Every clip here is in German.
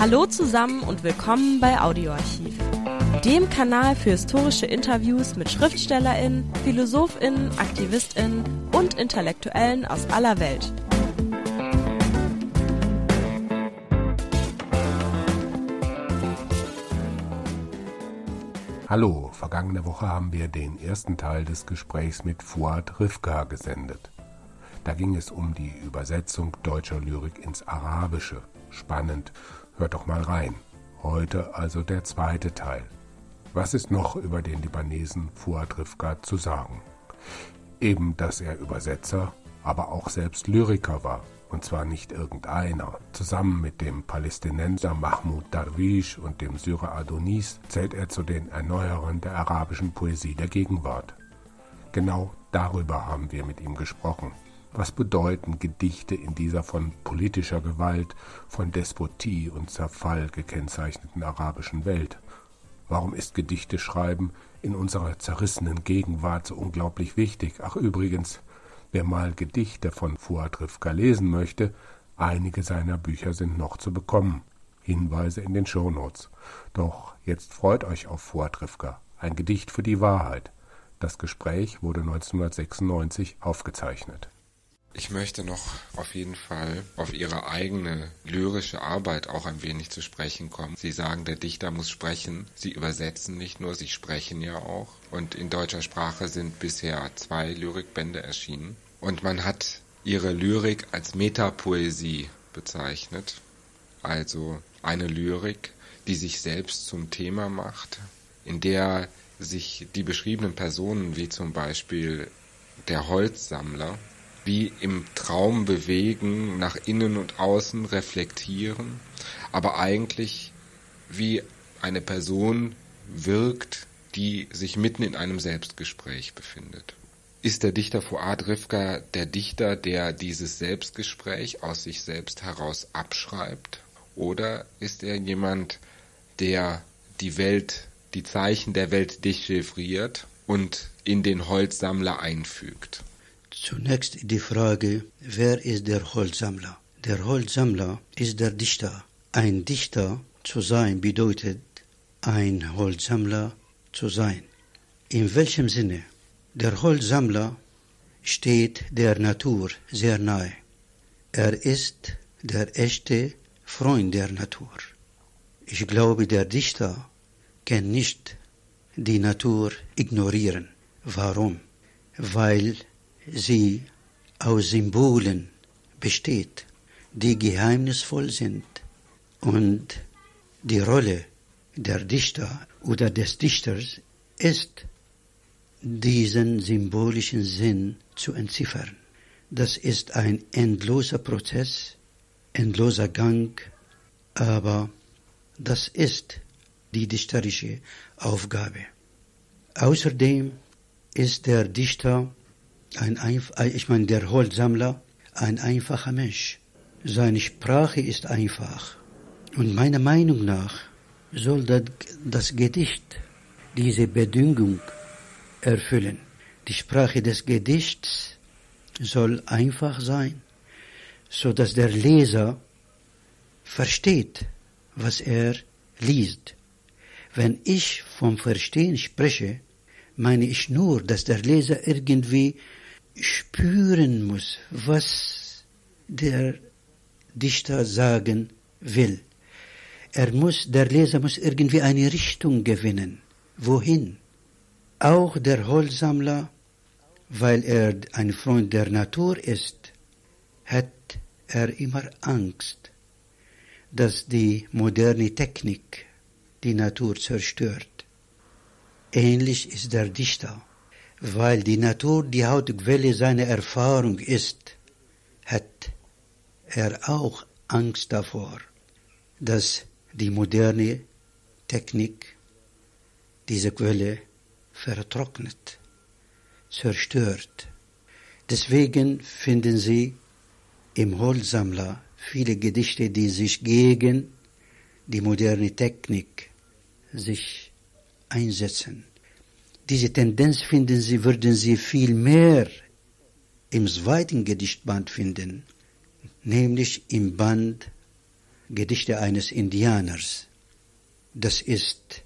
Hallo zusammen und willkommen bei Audioarchiv, dem Kanal für historische Interviews mit Schriftstellerinnen, Philosophinnen, Aktivistinnen und Intellektuellen aus aller Welt. Hallo, vergangene Woche haben wir den ersten Teil des Gesprächs mit Fuad Rivka gesendet. Da ging es um die Übersetzung deutscher Lyrik ins Arabische. Spannend, hört doch mal rein. Heute also der zweite Teil. Was ist noch über den Libanesen Fuad Rivka zu sagen? Eben, dass er Übersetzer, aber auch selbst Lyriker war. Und zwar nicht irgendeiner. Zusammen mit dem Palästinenser Mahmoud Darwish und dem Syrer Adonis zählt er zu den Erneuerern der arabischen Poesie der Gegenwart. Genau darüber haben wir mit ihm gesprochen. Was bedeuten Gedichte in dieser von politischer Gewalt, von Despotie und Zerfall gekennzeichneten arabischen Welt? Warum ist Gedichteschreiben in unserer zerrissenen Gegenwart so unglaublich wichtig? Ach übrigens, wer mal Gedichte von Fuad Rivka lesen möchte, einige seiner Bücher sind noch zu bekommen. Hinweise in den Shownotes. Doch jetzt freut euch auf Fuad Rivka, ein Gedicht für die Wahrheit. Das Gespräch wurde 1996 aufgezeichnet. Ich möchte noch auf jeden Fall auf Ihre eigene lyrische Arbeit auch ein wenig zu sprechen kommen. Sie sagen, der Dichter muss sprechen. Sie übersetzen nicht nur, Sie sprechen ja auch. Und in deutscher Sprache sind bisher zwei Lyrikbände erschienen. Und man hat Ihre Lyrik als Metapoesie bezeichnet. Also eine Lyrik, die sich selbst zum Thema macht, in der sich die beschriebenen Personen wie zum Beispiel der Holzsammler wie im Traum bewegen, nach innen und außen reflektieren, aber eigentlich wie eine Person wirkt, die sich mitten in einem Selbstgespräch befindet. Ist der Dichter Fuad Rivka der Dichter, der dieses Selbstgespräch aus sich selbst heraus abschreibt? Oder ist er jemand, der die Welt, die Zeichen der Welt dechiffriert und in den Holzsammler einfügt? Zunächst die Frage, wer ist der Holzsammler? Der Holzsammler ist der Dichter. Ein Dichter zu sein bedeutet, ein Holzsammler zu sein. In welchem Sinne? Der Holzsammler steht der Natur sehr nahe. Er ist der echte Freund der Natur. Ich glaube, der Dichter kann nicht die Natur ignorieren. Warum? Weil sie aus Symbolen besteht, die geheimnisvoll sind und die Rolle der Dichter oder des Dichters ist, diesen symbolischen Sinn zu entziffern. Das ist ein endloser Prozess, endloser Gang, aber das ist die dichterische Aufgabe. Außerdem ist der Dichter ein ich meine, der Holzsammler, ein einfacher Mensch. Seine Sprache ist einfach. Und meiner Meinung nach soll das, das Gedicht diese Bedingung erfüllen. Die Sprache des Gedichts soll einfach sein, so dass der Leser versteht, was er liest. Wenn ich vom Verstehen spreche, meine ich nur, dass der Leser irgendwie spüren muss, was der Dichter sagen will. Er muss, der Leser muss irgendwie eine Richtung gewinnen. Wohin? Auch der Holzsammler, weil er ein Freund der Natur ist, hat er immer Angst, dass die moderne Technik die Natur zerstört. Ähnlich ist der Dichter weil die Natur die Hauptquelle seiner Erfahrung ist, hat er auch Angst davor, dass die moderne Technik diese Quelle vertrocknet, zerstört. Deswegen finden Sie im Holzsammler viele Gedichte, die sich gegen die moderne Technik sich einsetzen. Diese Tendenz finden Sie, würden Sie viel mehr im zweiten Gedichtband finden, nämlich im Band Gedichte eines Indianers. Das ist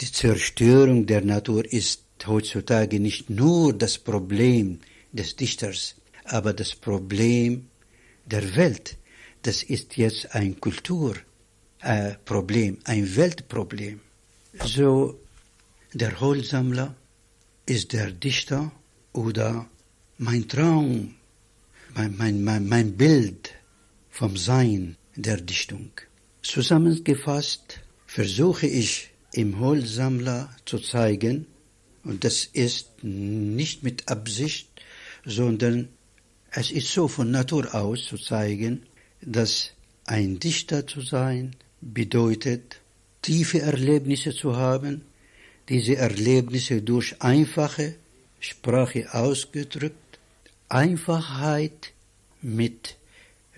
die Zerstörung der Natur ist heutzutage nicht nur das Problem des Dichters, aber das Problem der Welt. Das ist jetzt ein Kulturproblem, ein Weltproblem. So, der Holzsammler ist der Dichter oder mein Traum, mein, mein, mein, mein Bild vom Sein der Dichtung. Zusammengefasst versuche ich im Holzsammler zu zeigen, und das ist nicht mit Absicht, sondern es ist so von Natur aus zu zeigen, dass ein Dichter zu sein bedeutet, tiefe Erlebnisse zu haben, diese Erlebnisse durch einfache Sprache ausgedrückt, Einfachheit mit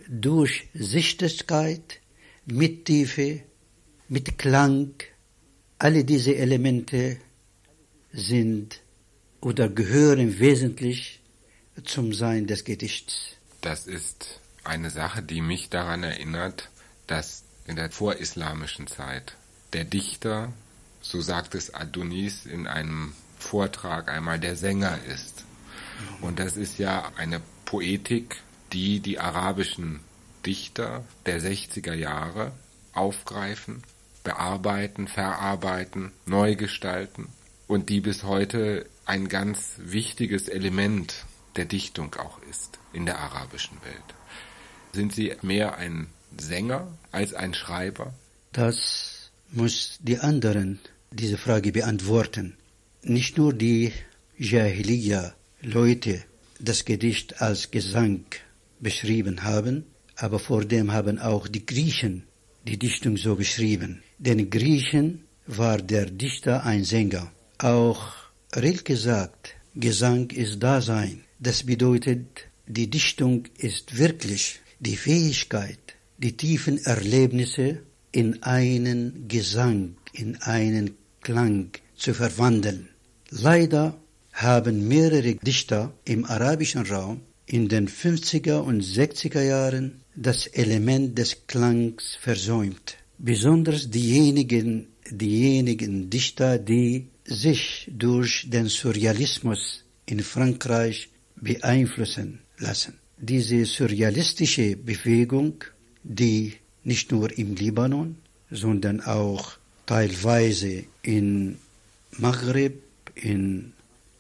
Durchsichtigkeit, mit Tiefe, mit Klang, alle diese Elemente sind oder gehören wesentlich zum Sein des Gedichts. Das ist eine Sache, die mich daran erinnert, dass in der vorislamischen Zeit der Dichter, so sagt es Adonis in einem Vortrag einmal, der Sänger ist. Und das ist ja eine Poetik, die die arabischen Dichter der 60er Jahre aufgreifen, bearbeiten, verarbeiten, neu gestalten und die bis heute ein ganz wichtiges Element der Dichtung auch ist in der arabischen Welt. Sind Sie mehr ein Sänger als ein Schreiber? Das muss die anderen diese Frage beantworten. Nicht nur die Jahiliya-Leute das Gedicht als Gesang beschrieben haben, aber vor dem haben auch die Griechen die Dichtung so beschrieben. Den Griechen war der Dichter ein Sänger. Auch Rilke sagt, Gesang ist Dasein. Das bedeutet, die Dichtung ist wirklich die Fähigkeit, die tiefen Erlebnisse in einen Gesang, in einen Klang zu verwandeln. Leider haben mehrere Dichter im arabischen Raum in den 50er und 60er Jahren das Element des Klangs versäumt. Besonders diejenigen, diejenigen Dichter, die sich durch den Surrealismus in Frankreich beeinflussen lassen. Diese surrealistische Bewegung, die nicht nur im Libanon, sondern auch teilweise in Maghreb, in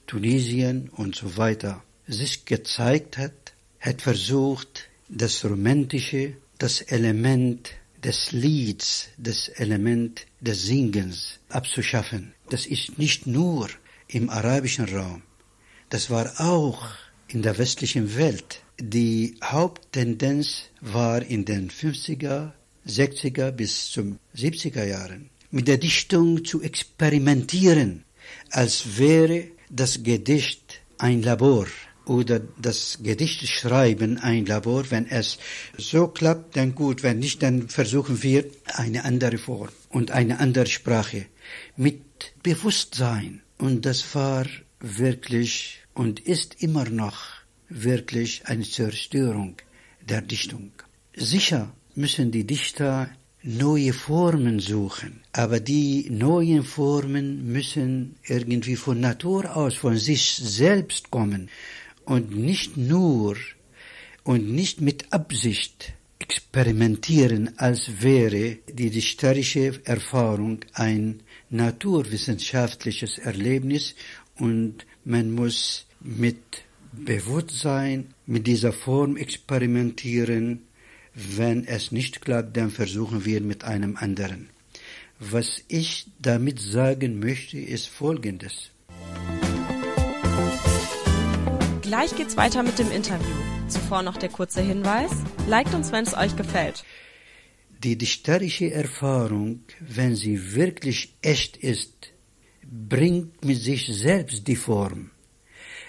Tunesien und so weiter sich gezeigt hat, hat versucht, das Romantische, das Element des Lieds, das Element des Singens abzuschaffen. Das ist nicht nur im arabischen Raum, das war auch in der westlichen Welt. Die Haupttendenz war in den 50er, 60er bis zum 70er Jahren mit der Dichtung zu experimentieren, als wäre das Gedicht ein Labor oder das Gedicht schreiben ein Labor. Wenn es so klappt, dann gut. Wenn nicht, dann versuchen wir eine andere Form und eine andere Sprache mit Bewusstsein. Und das war wirklich und ist immer noch wirklich eine Zerstörung der Dichtung. Sicher müssen die Dichter neue Formen suchen, aber die neuen Formen müssen irgendwie von Natur aus, von sich selbst kommen und nicht nur und nicht mit Absicht experimentieren, als wäre die dichterische Erfahrung ein naturwissenschaftliches Erlebnis und man muss mit Bewusstsein mit dieser Form experimentieren. Wenn es nicht klappt, dann versuchen wir mit einem anderen. Was ich damit sagen möchte, ist Folgendes. Gleich geht's weiter mit dem Interview. Zuvor noch der kurze Hinweis. Liked uns, wenn es euch gefällt. Die dichterische Erfahrung, wenn sie wirklich echt ist, bringt mit sich selbst die Form.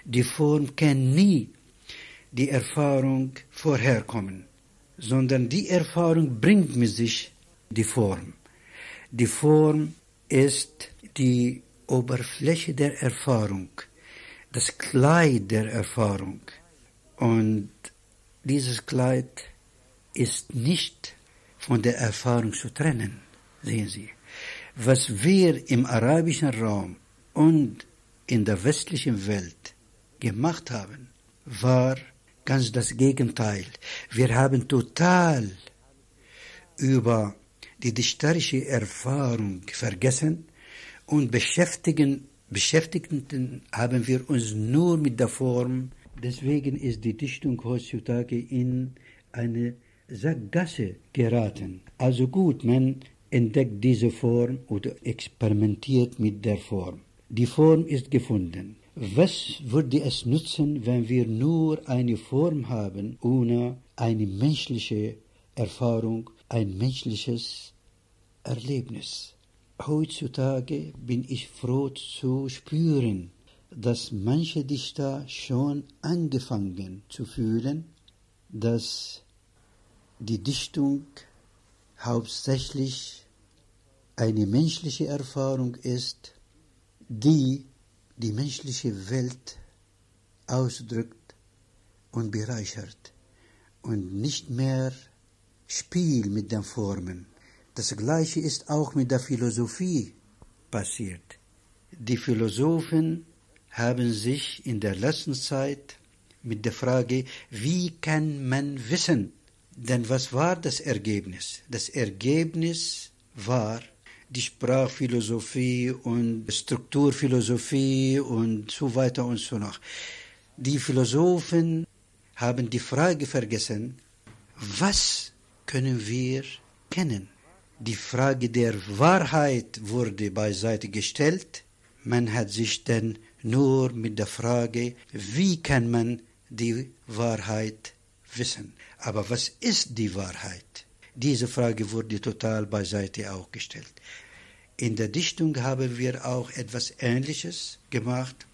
Die Form kann nie die Erfahrung vorherkommen, sondern die Erfahrung bringt mit sich die Form. Die Form ist die Oberfläche der Erfahrung das Kleid der Erfahrung. Und dieses Kleid ist nicht von der Erfahrung zu trennen. Sehen Sie, was wir im arabischen Raum und in der westlichen Welt gemacht haben, war ganz das Gegenteil. Wir haben total über die dichterische Erfahrung vergessen und beschäftigen, beschäftigten haben wir uns nur mit der Form. Deswegen ist die Dichtung heutzutage in eine Sackgasse geraten. Also gut, man entdeckt diese Form oder experimentiert mit der Form. Die Form ist gefunden. Was würde es nutzen, wenn wir nur eine Form haben, ohne eine menschliche Erfahrung, ein menschliches Erlebnis? Heutzutage bin ich froh zu spüren, dass manche Dichter schon angefangen zu fühlen, dass die Dichtung hauptsächlich eine menschliche Erfahrung ist, die die menschliche Welt ausdrückt und bereichert und nicht mehr Spiel mit den Formen. Das Gleiche ist auch mit der Philosophie passiert. Die Philosophen haben sich in der letzten Zeit mit der Frage, wie kann man wissen, denn was war das Ergebnis? Das Ergebnis war die Sprachphilosophie und Strukturphilosophie und so weiter und so noch. Die Philosophen haben die Frage vergessen, was können wir kennen? Die Frage der Wahrheit wurde beiseite gestellt. Man hat sich dann nur mit der Frage, wie kann man die Wahrheit wissen? Aber was ist die Wahrheit? Diese Frage wurde total beiseite auch gestellt. In der Dichtung haben wir auch etwas Ähnliches gemacht,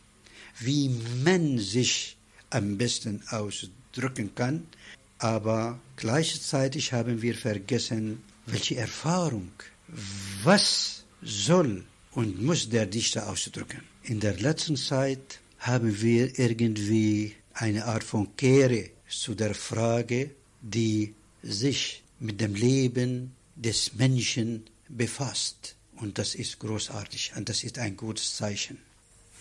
wie man sich am besten ausdrücken kann, aber gleichzeitig haben wir vergessen, welche Erfahrung, was soll und muss der Dichter ausdrücken. In der letzten Zeit haben wir irgendwie eine Art von Kehre zu der Frage, die sich mit dem Leben des Menschen befasst. Und das ist großartig und das ist ein gutes Zeichen.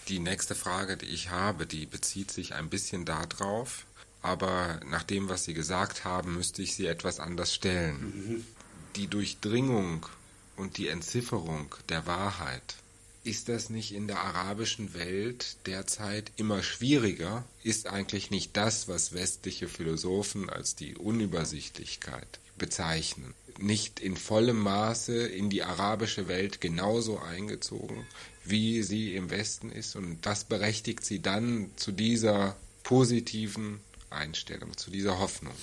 Die nächste Frage, die ich habe, die bezieht sich ein bisschen darauf, aber nach dem, was Sie gesagt haben, müsste ich sie etwas anders stellen. Mhm. Die Durchdringung und die Entzifferung der Wahrheit ist das nicht in der arabischen Welt derzeit immer schwieriger? Ist eigentlich nicht das, was westliche Philosophen als die Unübersichtlichkeit bezeichnen, nicht in vollem Maße in die arabische Welt genauso eingezogen, wie sie im Westen ist? Und das berechtigt sie dann zu dieser positiven Einstellung, zu dieser Hoffnung.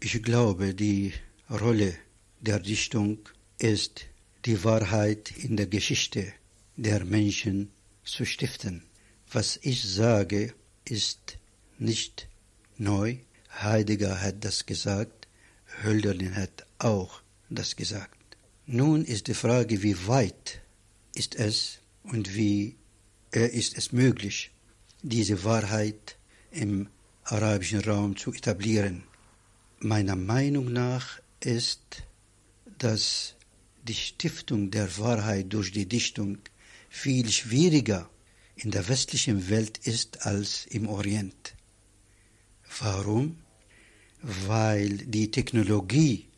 Ich glaube, die Rolle der Dichtung ist die Wahrheit in der Geschichte der Menschen zu stiften. Was ich sage, ist nicht neu. Heidegger hat das gesagt, Hölderlin hat auch das gesagt. Nun ist die Frage, wie weit ist es und wie äh, ist es möglich, diese Wahrheit im arabischen Raum zu etablieren. Meiner Meinung nach ist, dass die Stiftung der Wahrheit durch die Dichtung viel schwieriger in der westlichen Welt ist als im Orient. Warum? Weil die Technologie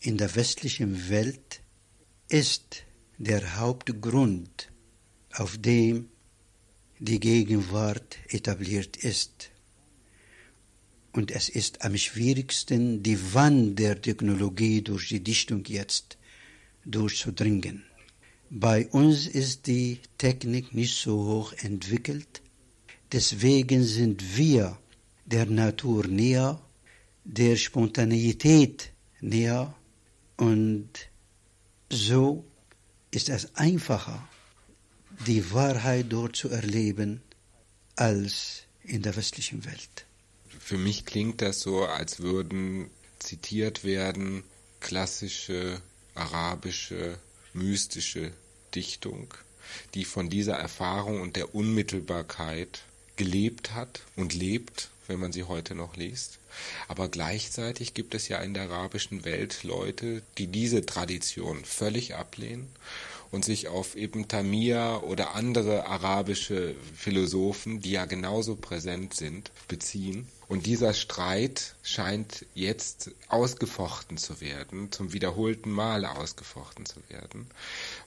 in der westlichen Welt ist der Hauptgrund, auf dem die Gegenwart etabliert ist. Und es ist am schwierigsten, die Wand der Technologie durch die Dichtung jetzt durchzudringen. Bei uns ist die Technik nicht so hoch entwickelt, deswegen sind wir der Natur näher, der Spontaneität näher und so ist es einfacher, die Wahrheit dort zu erleben als in der westlichen Welt. Für mich klingt das so, als würden zitiert werden klassische arabische mystische Dichtung, die von dieser Erfahrung und der Unmittelbarkeit gelebt hat und lebt wenn man sie heute noch liest. Aber gleichzeitig gibt es ja in der arabischen Welt Leute, die diese Tradition völlig ablehnen und sich auf Ibn Tamir oder andere arabische Philosophen, die ja genauso präsent sind, beziehen. Und dieser Streit scheint jetzt ausgefochten zu werden, zum wiederholten Mal ausgefochten zu werden.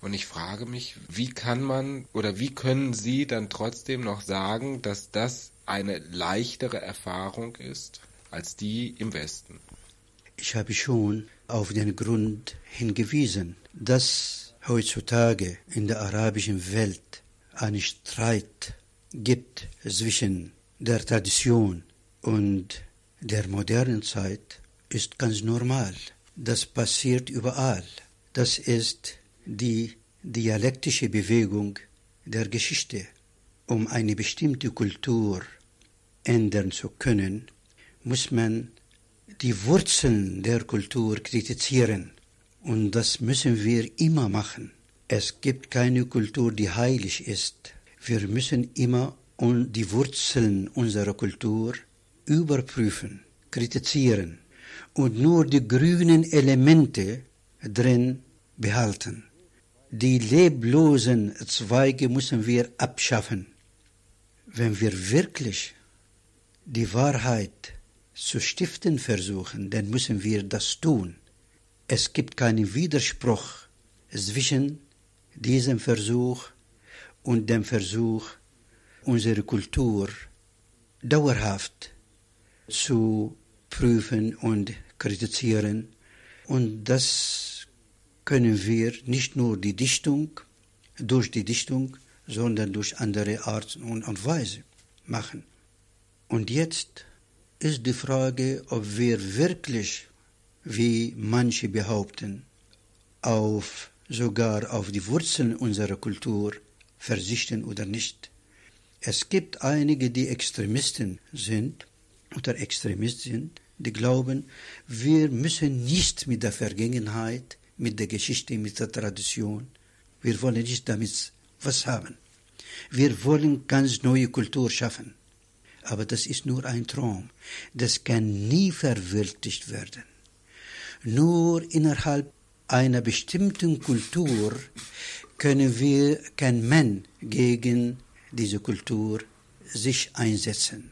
Und ich frage mich, wie kann man oder wie können Sie dann trotzdem noch sagen, dass das eine leichtere Erfahrung ist als die im Westen? Ich habe schon auf den Grund hingewiesen, dass heutzutage in der arabischen Welt einen Streit gibt zwischen der Tradition und der modernen Zeit, ist ganz normal. Das passiert überall. Das ist die dialektische Bewegung der Geschichte. Um eine bestimmte Kultur ändern zu können, muss man die Wurzeln der Kultur kritisieren. Und das müssen wir immer machen. Es gibt keine Kultur, die heilig ist. Wir müssen immer die Wurzeln unserer Kultur überprüfen, kritisieren und nur die grünen Elemente drin behalten. Die leblosen Zweige müssen wir abschaffen. Wenn wir wirklich die Wahrheit zu stiften versuchen, dann müssen wir das tun. Es gibt keinen Widerspruch zwischen diesem Versuch und dem Versuch, unsere Kultur dauerhaft zu prüfen und kritisieren. Und das können wir nicht nur die Dichtung, durch die Dichtung, sondern durch andere Arten und Weise machen. Und jetzt ist die Frage, ob wir wirklich wie manche behaupten, auf sogar auf die Wurzeln unserer Kultur verzichten oder nicht. Es gibt einige, die Extremisten sind oder Extremist sind, die glauben, wir müssen nicht mit der Vergangenheit, mit der Geschichte, mit der Tradition, wir wollen nicht damit was haben. Wir wollen ganz neue Kultur schaffen. Aber das ist nur ein Traum. Das kann nie verwirklicht werden. Nur innerhalb einer bestimmten Kultur können wir, kann man gegen diese Kultur sich einsetzen.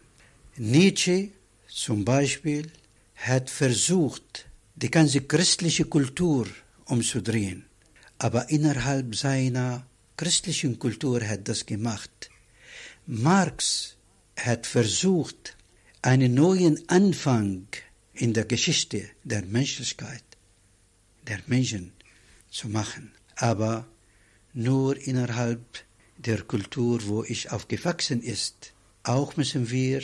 Nietzsche zum Beispiel hat versucht, die ganze christliche Kultur umzudrehen, aber innerhalb seiner christlichen Kultur hat das gemacht. Marx hat versucht, einen neuen Anfang in der Geschichte der Menschlichkeit, der Menschen zu machen, aber nur innerhalb der Kultur, wo ich aufgewachsen ist. Auch müssen wir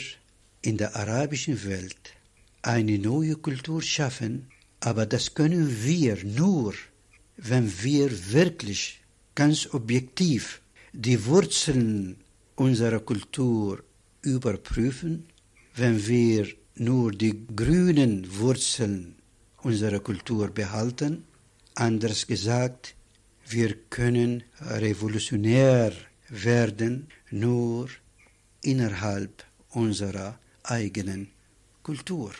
in der arabischen Welt eine neue Kultur schaffen, aber das können wir nur, wenn wir wirklich ganz objektiv die Wurzeln unserer Kultur überprüfen, wenn wir nur die grünen Wurzeln unserer Kultur behalten. Anders gesagt, wir können revolutionär werden nur innerhalb unserer eigenen Kultur.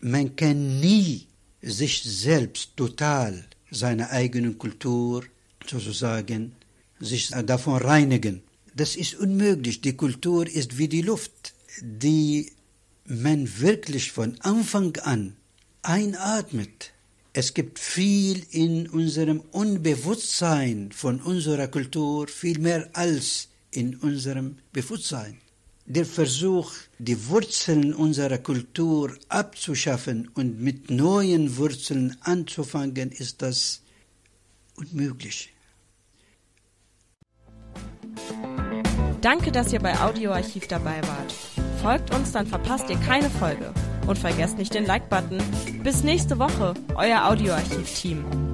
Man kann nie sich selbst total seiner eigenen Kultur sozusagen sich davon reinigen. Das ist unmöglich. Die Kultur ist wie die Luft, die man wirklich von Anfang an einatmet. Es gibt viel in unserem Unbewusstsein von unserer Kultur, viel mehr als in unserem Bewusstsein. Der Versuch, die Wurzeln unserer Kultur abzuschaffen und mit neuen Wurzeln anzufangen, ist das unmöglich. Danke, dass ihr bei Audioarchiv dabei wart. Folgt uns, dann verpasst ihr keine Folge. Und vergesst nicht den Like-Button. Bis nächste Woche, euer Audioarchiv-Team.